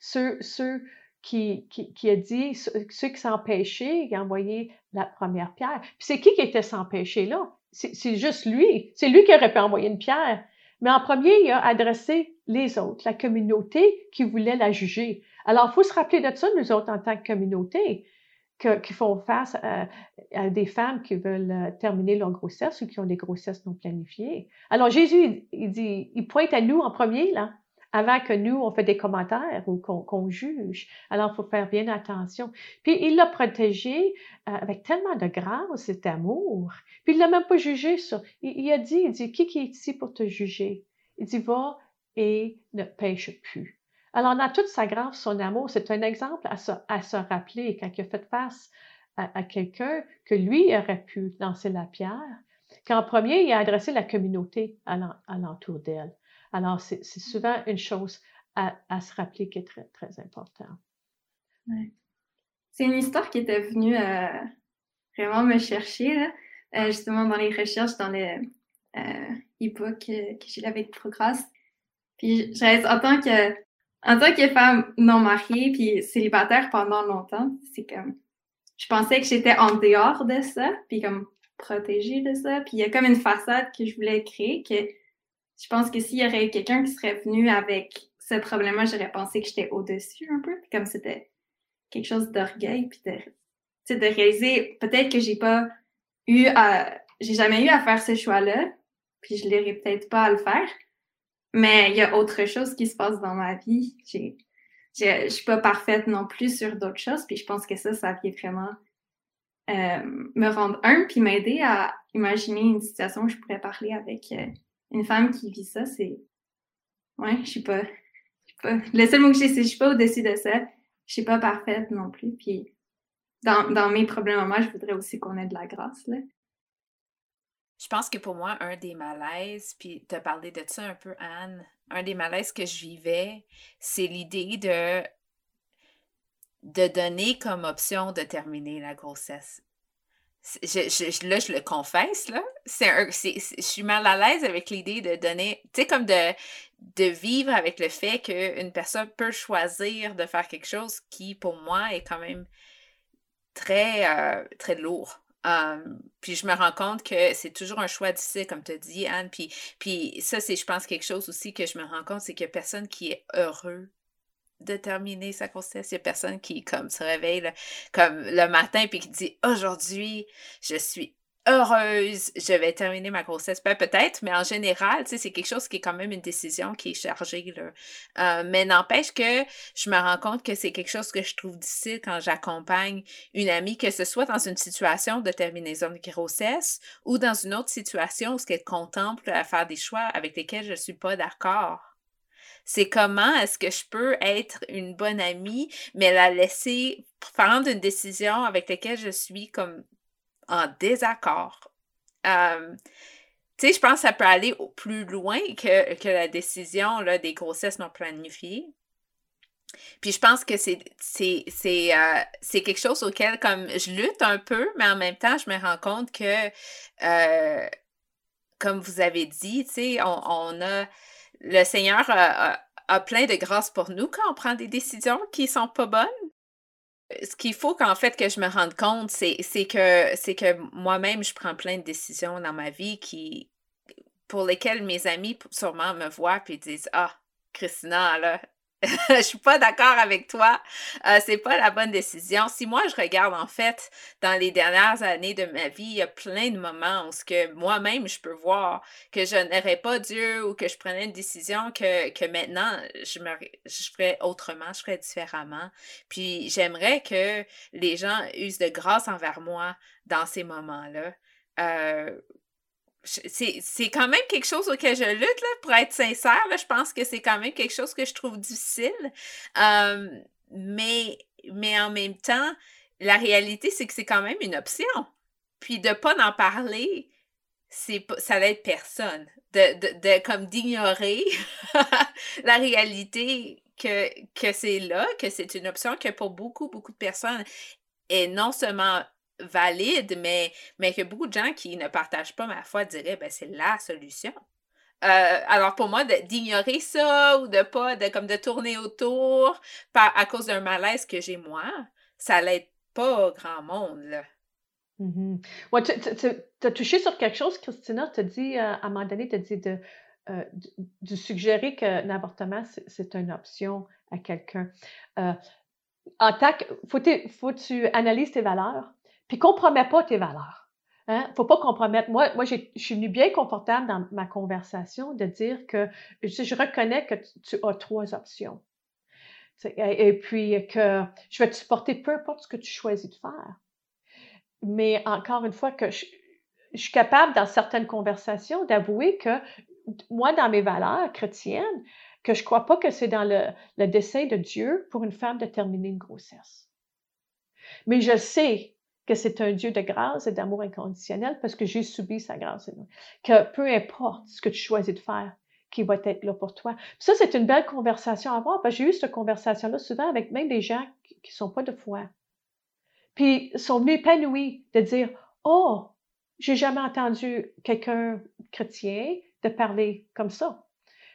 Ceux, ceux qui, qui, a dit, ceux qui péché, il a envoyé la première pierre. Puis c'est qui qui était sans péché là? C'est juste lui. C'est lui qui aurait pu envoyer une pierre. Mais en premier, il a adressé les autres, la communauté qui voulait la juger. Alors, il faut se rappeler de ça, nous autres, en tant que communauté, qui font face à, des femmes qui veulent euh, terminer leur grossesse ou qui ont des grossesses non planifiées. Alors, Jésus, il, dit, il pointe à nous en premier, là, avant que nous, on fait des commentaires ou qu'on juge. Alors, il faut faire bien attention. Puis, il l'a protégé euh, avec tellement de grâce et d'amour. Puis, il l'a même pas jugé ça. Il, a dit, il dit, qui, qui est ici pour te juger? Il dit, va et ne pêche plus. Alors, dans toute sa grâce, son amour, c'est un exemple à se, à se, rappeler quand il a fait face à, quelqu'un que lui aurait pu lancer la pierre, qu'en premier, il a adressé la communauté à l'entour d'elle. Alors, c'est souvent une chose à, à, se rappeler qui est très, très importante. C'est une histoire qui était venue euh, vraiment me chercher, là. Euh, justement dans les recherches, dans les euh, e-book que, que j'ai avec Progress. Puis je reste en tant que en tant que femme non mariée puis célibataire pendant longtemps, c'est comme je pensais que j'étais en dehors de ça, puis comme protégée de ça, puis il y a comme une façade que je voulais créer que je pense que s'il y aurait quelqu'un qui serait venu avec ce problème-là, j'aurais pensé que j'étais au-dessus un peu, comme c'était quelque chose d'orgueil, puis de, de réaliser peut-être que j'ai pas eu à j'ai jamais eu à faire ce choix-là, puis je l'aurais peut-être pas à le faire. Mais il y a autre chose qui se passe dans ma vie. Je je suis pas parfaite non plus sur d'autres choses. Puis je pense que ça, ça vient vraiment euh, me rendre un, puis m'aider à imaginer une situation où je pourrais parler avec euh, une femme qui vit ça. C'est. Ouais, je suis pas. le seul mot que j'ai, c'est je suis pas au-dessus de ça. Je suis pas parfaite non plus. Puis dans, dans mes problèmes moi, je voudrais aussi qu'on ait de la grâce, là. Je pense que pour moi, un des malaises, puis tu as parlé de ça un peu, Anne, un des malaises que je vivais, c'est l'idée de, de donner comme option de terminer la grossesse. Je, là, je le confesse, là. C'est je suis mal à l'aise avec l'idée de donner, tu sais, comme de, de vivre avec le fait qu'une personne peut choisir de faire quelque chose qui, pour moi, est quand même très, euh, très lourd puis je me rends compte que c'est toujours un choix difficile, comme tu dit, Anne. Puis, puis ça, c'est, je pense, quelque chose aussi que je me rends compte, c'est qu'il n'y a personne qui est heureux de terminer sa grossesse. Il n'y a personne qui, comme, se réveille comme le matin puis qui dit Aujourd'hui, je suis heureuse, je vais terminer ma grossesse. Ben, peut-être, mais en général, c'est quelque chose qui est quand même une décision qui est chargée. Euh, mais n'empêche que je me rends compte que c'est quelque chose que je trouve difficile quand j'accompagne une amie, que ce soit dans une situation de terminaison de grossesse ou dans une autre situation où ce qu'elle contemple à faire des choix avec lesquels je ne suis pas d'accord. C'est comment est-ce que je peux être une bonne amie, mais la laisser prendre une décision avec laquelle je suis comme en désaccord. Tu sais, je pense que ça peut aller plus loin que, que la décision là, des grossesses non planifiées. Puis je pense que euh, c'est quelque chose auquel comme je lutte un peu, mais en même temps, je me rends compte que, euh, comme vous avez dit, tu sais, on, on, a, le Seigneur a, plein de grâce pour nous quand on prend des décisions qui sont pas bonnes. Ce qu'il faut qu'en fait que je me rende compte, c'est, que c'est que moi-même, je prends plein de décisions dans ma vie qui pour lesquelles mes amis sûrement me voient et disent Ah, Christina, là, je suis pas d'accord avec toi. Euh, c'est pas la bonne décision. Si moi je regarde en fait dans les dernières années de ma vie, il y a plein de moments où ce que moi-même je peux voir que je n'aurais pas Dieu ou que je prenais une décision que, maintenant je me ferais autrement, je ferais différemment. Puis j'aimerais que les gens usent de grâce envers moi dans ces moments-là. Euh, c'est quand même quelque chose auquel je lutte, là, pour être sincère. je pense que c'est quand même quelque chose que je trouve difficile. mais, mais en même temps, la réalité, c'est que c'est quand même une option. Puis de ne pas en parler, c'est ça n'aide personne. De, de, de comme d'ignorer la réalité que, que c'est là, que c'est une option que pour beaucoup, beaucoup de personnes est non seulement valide, mais, mais que beaucoup de gens qui ne partagent pas ma foi diraient ben, c'est la solution. Euh, alors pour moi, d'ignorer ça ou de pas, de, comme de tourner autour par, à cause d'un malaise que j'ai moi, ça l'aide pas grand monde. Là. Mm tu as touché sur quelque chose, Christina, tu dit, euh, à un moment donné, tu as dit de, euh, de, suggérer que l'avortement, c'est une option à quelqu'un. en tant que, faut, faut tu analyses tes valeurs, puis compromets pas tes valeurs. Hein? Faut pas compromettre. Moi, moi, je suis venue bien confortable dans ma conversation de dire que je, reconnais que tu, as trois options. Et, puis que je vais te supporter peu importe ce que tu choisis de faire. Mais encore une fois, que je, suis capable dans certaines conversations d'avouer que moi, dans mes valeurs chrétiennes, que je crois pas que c'est dans le, le dessein de Dieu pour une femme de terminer une grossesse. Mais je sais que c'est un Dieu de grâce et d'amour inconditionnel parce que j'ai subi sa grâce. Que peu importe ce que tu choisis de faire, qui va être là pour toi. ça, c'est une belle conversation à avoir parce que j'ai eu cette conversation-là souvent avec même des gens qui ne sont pas de foi. Puis sont venus épanouis de dire Oh, j'ai jamais entendu quelqu'un chrétien de parler comme ça.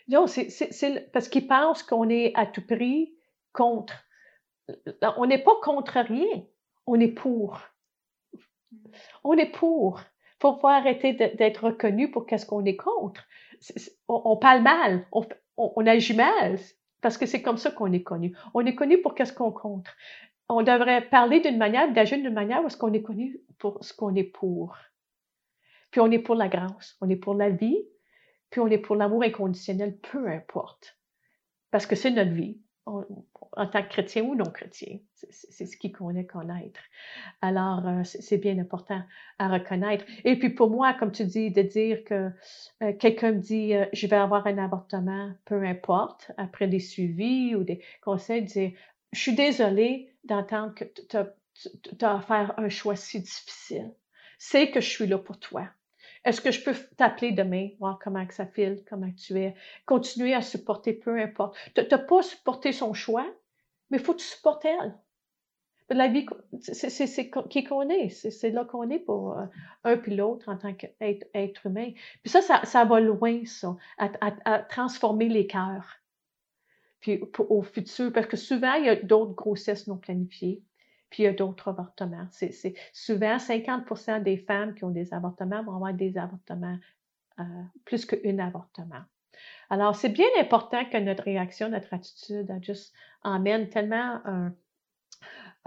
Non, c'est parce qu'ils pensent qu'on est à tout prix contre. On n'est pas contre rien, on est pour. On est pour. Il faut pas arrêter d'être reconnu pour qu'est-ce qu'on est contre. on, parle mal, on, agit mal, parce que c'est comme ça qu'on est connu. On est connu pour qu'est-ce qu'on contre. On devrait parler d'une manière, d'agir d'une manière où est-ce qu'on est connu pour ce qu'on est pour. Puis on est pour la grâce, on est pour la vie, puis on est pour l'amour inconditionnel, peu importe. Parce que c'est notre vie. En tant que chrétien ou non chrétien. C'est ce qui connaît connaître. Alors, euh, c'est bien important à reconnaître. Et puis pour moi, comme tu dis, de dire que euh, quelqu'un me dit je vais avoir un avortement, peu importe, après des suivis ou des conseils, dire je suis désolée d'entendre que tu as, à faire un choix si difficile. C'est que je suis là pour toi. Est-ce que je peux t'appeler demain, voir comment ça file, comment tu es, continuer à supporter, peu importe. Tu n'as pas supporté son choix, mais il faut que tu supportes elle. La vie, c'est qui qu'on est. C'est là qu'on est pour euh, un puis l'autre en tant qu'être être humain. Puis ça, ça, va loin, ça, à, transformer les cœurs. Puis au futur, parce que souvent, il y a d'autres grossesses non planifiées puis il y a d'autres avortements. Souvent 50% des femmes qui ont des avortements vont avoir des avortements, euh, plus qu'un avortement. Alors, c'est bien important que notre réaction, notre attitude juste emmène tellement un,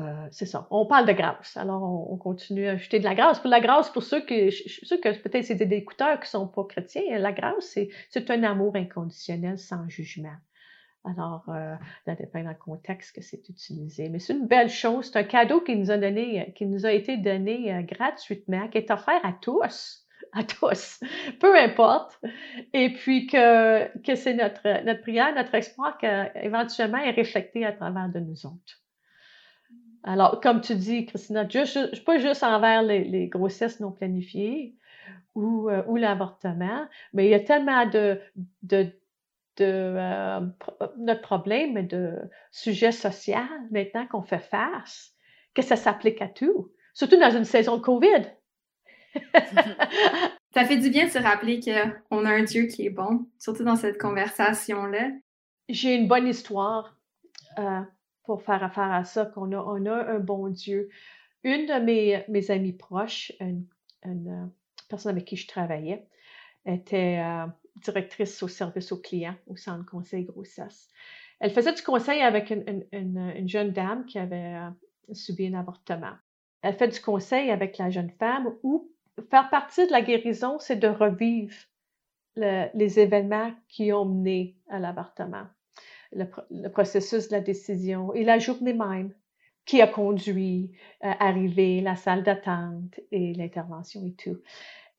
euh, c'est ça. On parle de grâce. Alors, on, continue à ajouter de la grâce. Pour la grâce, pour ceux que, ceux que peut-être c'est des écouteurs qui sont pas chrétiens, la grâce, c'est un amour inconditionnel sans jugement. Alors, euh, ça dépend dans le contexte que c'est utilisé. Mais c'est une belle chose. C'est un cadeau qui nous a donné, qui nous a été donné euh, gratuitement, qui est offert à tous, à tous, peu importe. Et puis que, que c'est notre, notre prière, notre espoir qu'éventuellement est reflété à travers de nous autres. Alors, comme tu dis, Christina, juste, pas juste envers les, grossesses non planifiées ou, euh, ou l'avortement, mais il y a tellement de, de de euh, notre problème de sujet social maintenant qu'on fait face, que ça s'applique à tout, surtout dans une saison de COVID. ça fait du bien de se rappeler qu'on a un Dieu qui est bon, surtout dans cette conversation-là. J'ai une bonne histoire euh, pour faire affaire à ça, qu'on a, on a un bon Dieu. Une de mes, mes amies proches, une, euh, personne avec qui je travaillais, était directrice au service aux clients au centre conseil grossesse. Elle faisait du conseil avec une, jeune dame qui avait euh, subi un avortement. Elle fait du conseil avec la jeune femme où faire partie de la guérison, c'est de revivre les événements qui ont mené à l'avortement, le, processus de la décision et la journée même qui a conduit euh, arriver, la salle d'attente et l'intervention et tout.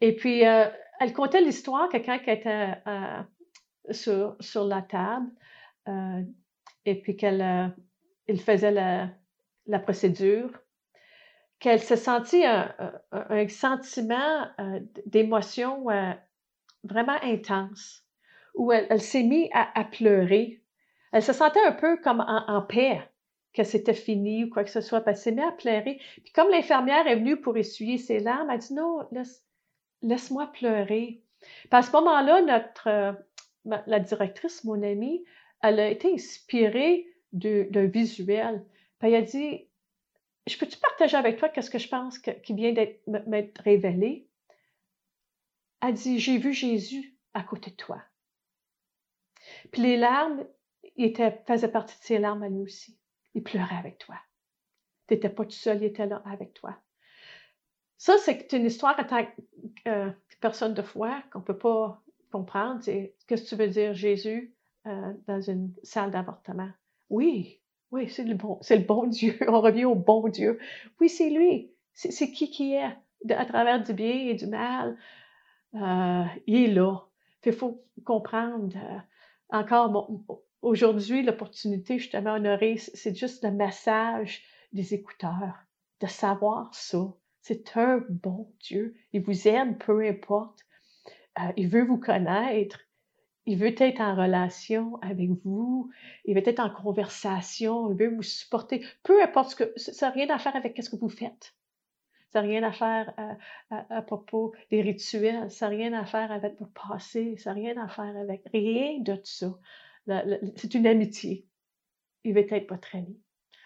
Et puis, euh, elle contait l'histoire, quelqu'un qui était euh, sur, sur la table, euh, et puis qu'elle il faisait la procédure, qu'elle se sentit un, un, sentiment d'émotion vraiment intense, où elle, s'est mise à, pleurer. Elle se sentait un peu comme en, paix, que c'était fini ou quoi que ce soit, elle s'est mise à pleurer. Puis comme l'infirmière est venue pour essuyer ses larmes, elle dit non, laisse, laisse-moi pleurer. Puis à ce moment-là, notre, euh, la directrice, mon amie, elle a été inspirée d'un visuel. Puis elle a dit, je peux-tu partager avec toi qu'est-ce que je pense qui vient d'être m'être révélé? Elle dit, j'ai vu Jésus à côté de toi. Puis les larmes était, faisaient partie de ses larmes à lui aussi. Il pleurait avec toi. Tu n'étais pas tout seul, il était là avec toi. Ça, c'est une histoire en tant que euh, personne de foi qu'on ne peut pas comprendre. Qu'est-ce que tu veux dire, Jésus, euh, dans une salle d'avortement? Oui, oui, c'est le, bon, c'est le bon Dieu. On revient au bon Dieu. Oui, c'est lui. C'est, qui qui est à travers du bien et du mal. Euh, il est là. Il faut comprendre. encore, aujourd'hui, l'opportunité, justement, honorée, c'est juste le message des écouteurs, de savoir ça, c'est un bon Dieu. Il vous aime, peu importe. Euh, il veut vous connaître. Il veut être en relation avec vous. Il veut être en conversation. Il veut vous supporter. Peu importe ce que. Ça n'a rien à faire avec ce que vous faites. Ça n'a rien à faire euh, à, propos des rituels. Ça n'a rien à faire avec votre passé. Ça n'a rien à faire avec rien de tout ça. C'est une amitié. Il veut être votre ami.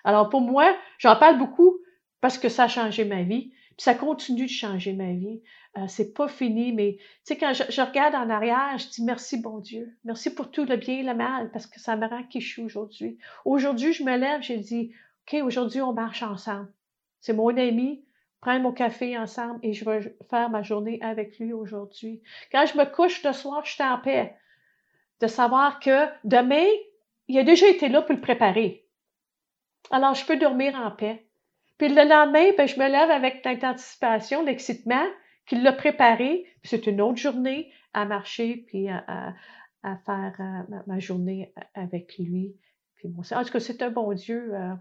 Alors pour moi, j'en parle beaucoup parce que ça a changé ma vie. Puis ça continue de changer ma vie. Euh, c'est pas fini, mais tu sais, quand je, regarde en arrière, je dis merci, bon Dieu. Merci pour tout le bien et le mal, parce que ça me rend qui je aujourd'hui. Aujourd'hui, je me lève, j'ai dit, OK, aujourd'hui, on marche ensemble. C'est mon ami, prends mon café ensemble et je vais faire ma journée avec lui aujourd'hui. Quand je me couche le soir, je suis en paix. De savoir que demain, il a déjà été là pour le préparer. Alors, je peux dormir en paix. Puis le lendemain, ben, je me lève avec l'anticipation, l'excitement qu'il l'a préparé. C'est une autre journée à marcher puis à, faire euh, ma, journée avec lui. Puis bon, en tout cas, c'est un bon Dieu. Euh,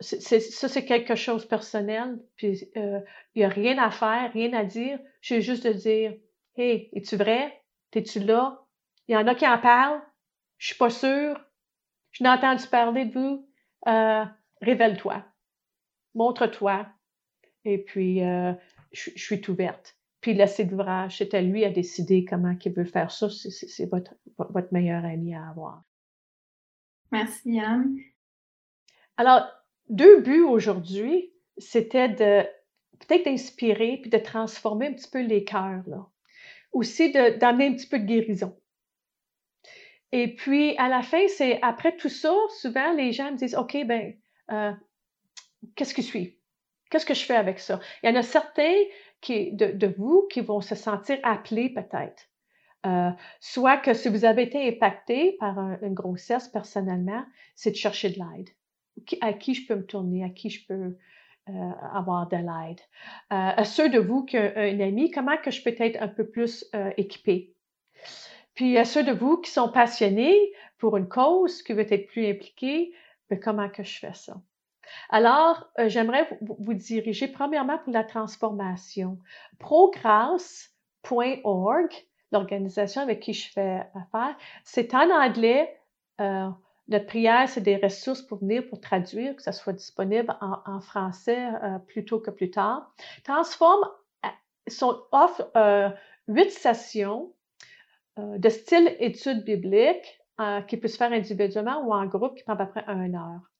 ça, c'est quelque chose de personnel. Puis euh, il n'y a rien à faire, rien à dire. J'ai juste de dire Hey, es-tu vrai? Es-tu là? Il y en a qui en parlent. Je suis pas sûre. Je n'ai entendu parler de vous. révèle-toi montre-toi. Et puis, euh, je, suis ouverte. Puis, laissez l'ouvrage. C'est à lui à décider comment il veut faire ça. C'est votre, votre meilleur ami à avoir. Merci, Anne. Alors, deux buts aujourd'hui, c'était de peut-être d'inspirer puis de transformer un petit peu les cœurs, là. Aussi d'amener un petit peu de guérison. Et puis, à la fin, c'est après tout ça, souvent, les gens me disent, OK, ben, euh, qu'est-ce qui suit? Qu'est-ce que je fais avec ça? Il y en a certains qui, de, vous qui vont se sentir appelés peut-être. Euh, soit que si vous avez été impacté par une grossesse personnellement, c'est de chercher de l'aide. À qui je peux me tourner, à qui je peux euh, avoir de l'aide? Euh, à ceux de vous qui ont un ami, comment que je peux être un peu plus équipé? Puis à ceux de vous qui sont passionnés pour une cause, qui veulent être plus impliqués, ben, comment que je fais ça? Alors, euh, j'aimerais vous, diriger premièrement pour la transformation. Progress.org, l'organisation avec qui je fais affaire, c'est en anglais. Euh, notre prière, c'est des ressources pour venir, pour traduire, que ça soit disponible en, français euh, plus tôt que plus tard. Transforme son, offre huit sessions de style études bibliques qui peut se faire individuellement ou en groupe qui prend à peu près une heure.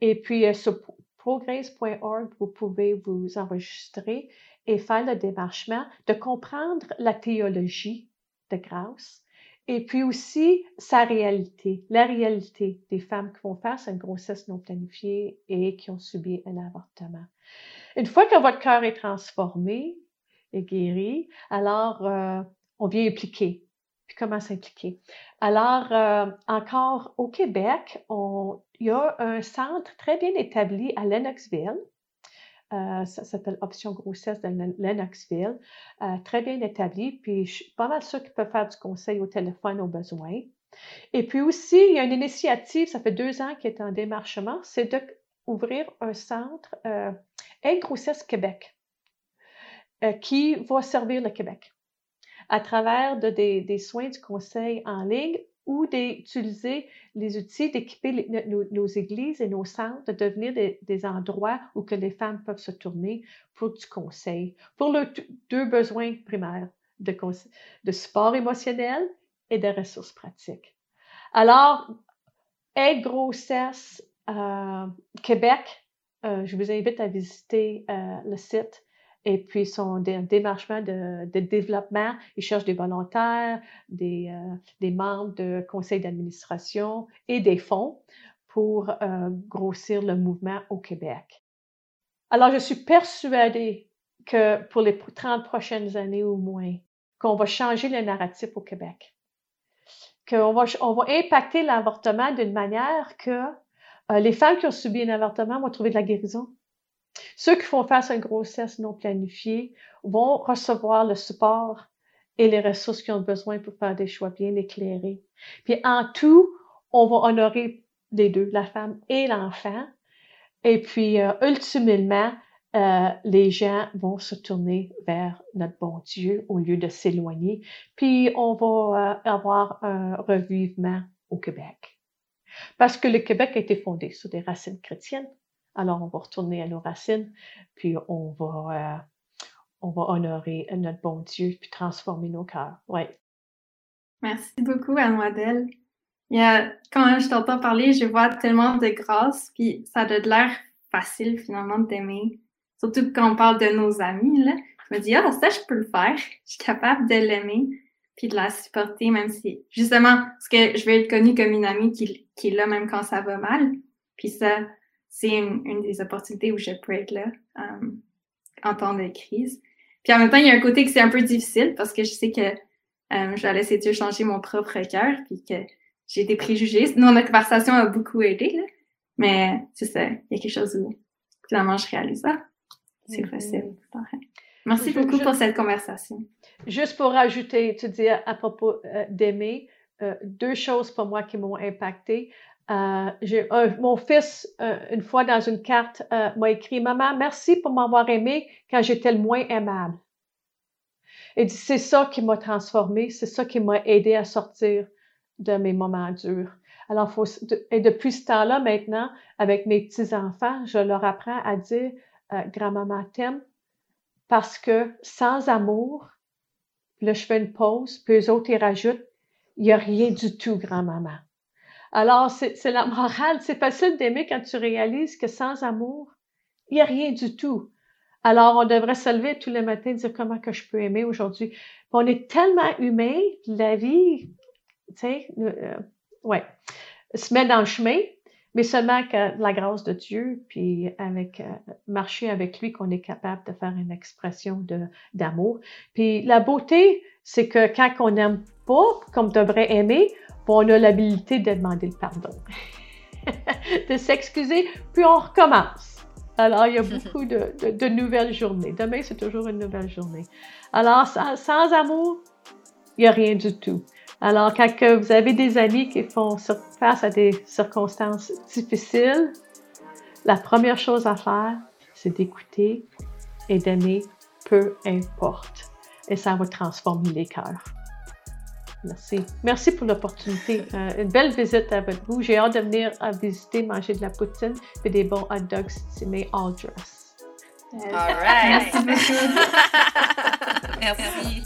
Et puis, euh, sur progress.org, vous pouvez vous enregistrer et faire le démarchement de comprendre la théologie de grâce et puis aussi sa réalité, la réalité des femmes qui font face à une grossesse non planifiée et qui ont subi un avortement. Une fois que votre cœur est transformé et guéri, alors euh, on vient impliquer puis comment s'impliquer? Alors, euh, encore au Québec, il y a un centre très bien établi à Lennoxville. Euh, ça s'appelle Option grossesse de Lennoxville. Euh, très bien établi. Puis, je suis pas mal sûre qu'ils peuvent faire du conseil au téléphone au besoin. Et puis aussi, il y a une initiative, ça fait deux ans qu'elle est en démarchement, c'est d'ouvrir un centre Aide Grossesse Québec qui va servir le Québec à travers de, des, soins du conseil en ligne ou d'utiliser les outils d'équiper nos, églises et nos centres, de devenir des, endroits où que les femmes peuvent se tourner pour du conseil, pour leurs deux besoins primaires de, de support émotionnel et de ressources pratiques. Alors, aide grossesse euh, Québec, euh, je vous invite à visiter euh, le site et puis son démarchement de, développement, il cherche des volontaires, des, euh, des membres de conseil d'administration et des fonds pour euh, grossir le mouvement au Québec. Alors, je suis persuadée que pour les 30 prochaines années au moins, qu'on va changer le narratif au Québec, qu'on va, on va impacter l'avortement d'une manière que euh, les femmes qui ont subi un avortement vont trouver de la guérison ceux qui font face à une grossesse non planifiée vont recevoir le support et les ressources qu'ils ont besoin pour faire des choix bien éclairés. Puis en tout, on va honorer les deux, la femme et l'enfant. Et puis, euh, ultimement, euh, les gens vont se tourner vers notre bon Dieu au lieu de s'éloigner. Puis, on va euh, avoir un revivement au Québec. Parce que le Québec a été fondé sur des racines chrétiennes. Alors, on va retourner à nos racines, puis on va, euh, on va honorer notre bon Dieu, puis transformer nos cœurs. Ouais. Merci beaucoup, Anne Il y a, quand je t'entends parler, je vois tellement de grâce, puis ça a de l'air facile finalement d'aimer. Surtout quand on parle de nos amis, là. Je me dis, ah, ça, je peux le faire. Je suis capable de l'aimer, puis de la supporter, même si, justement, parce que je veux être connue comme une amie qui, qui est là même quand ça va mal. Puis ça, c'est une, des opportunités où je peux être là euh, en temps de crise. Puis en même temps, il y a un côté que c'est un peu difficile parce que je sais que euh, je vais laisser Dieu changer mon propre cœur, puis que j'ai des préjugés. Nous, notre conversation a beaucoup aidé, là. Mais c'est ça, il y a quelque chose où finalement je réalise ça. C'est Mhm. facile. Merci Je- beaucoup je- pour cette conversation. Juste pour rajouter, tu dis à propos euh, d'aimer, euh, deux choses pour moi qui m'ont impacté. Euh, mon fils, euh, une fois dans une carte, euh, m'a écrit Maman, merci pour m'avoir aimé quand j'étais le moins aimable. Et c'est ça qui m'a transformé, c'est ça qui m'a aidé à sortir de mes moments durs. Alors, et depuis ce temps-là, maintenant, avec mes petits-enfants, je leur apprends à dire euh, Grand-maman t'aime parce que sans amour, là, je fais une pause, puis eux autres, ils rajoutent, il n'y a rien du tout, grand-maman. Alors, c'est la morale. C'est facile d'aimer quand tu réalises que sans amour, il n'y a rien du tout. Alors, on devrait se lever tous les matins et dire comment que je peux aimer aujourd'hui. On est tellement humain, la vie, tu sais, euh, ouais, se met dans le chemin, mais seulement que la grâce de Dieu, puis avec euh, marcher avec lui, qu'on est capable de faire une expression d'amour. Puis la beauté, c'est que quand on n'aime pas, comme devrait aimer, on a l'habilité de demander le pardon, de s'excuser, puis on recommence. Alors, il y a beaucoup de, nouvelles journées. Demain, c'est toujours une nouvelle journée. Alors, sans, sans amour, il n'y a rien du tout. Alors, quand vous avez des amis qui font face à des circonstances difficiles, la première chose à faire, c'est d'écouter et d'aimer, peu importe. Et ça va transformer les cœurs. Merci. Merci pour l'opportunité. Euh, une belle visite avec vous. J'ai hâte de venir à visiter, manger de la poutine et des bons hot dogs estimés all dress. Yes. All right. Merci beaucoup. Merci.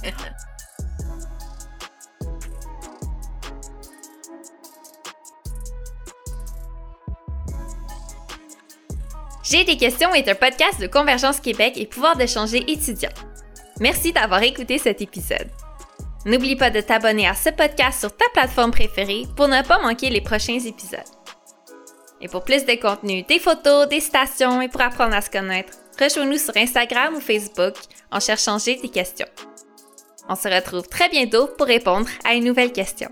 J'ai des questions est un podcast de Convergence Québec et pouvoir d'échanger étudiants. Merci d'avoir écouté cet épisode. N'oublie pas de t'abonner à ce podcast sur ta plateforme préférée pour ne pas manquer les prochains épisodes. Et pour plus de contenu, des photos, des stations et pour apprendre à se connaître, rejoins-nous sur Instagram ou Facebook en cherchant J'ai des questions. On se retrouve très bientôt pour répondre à une nouvelle question.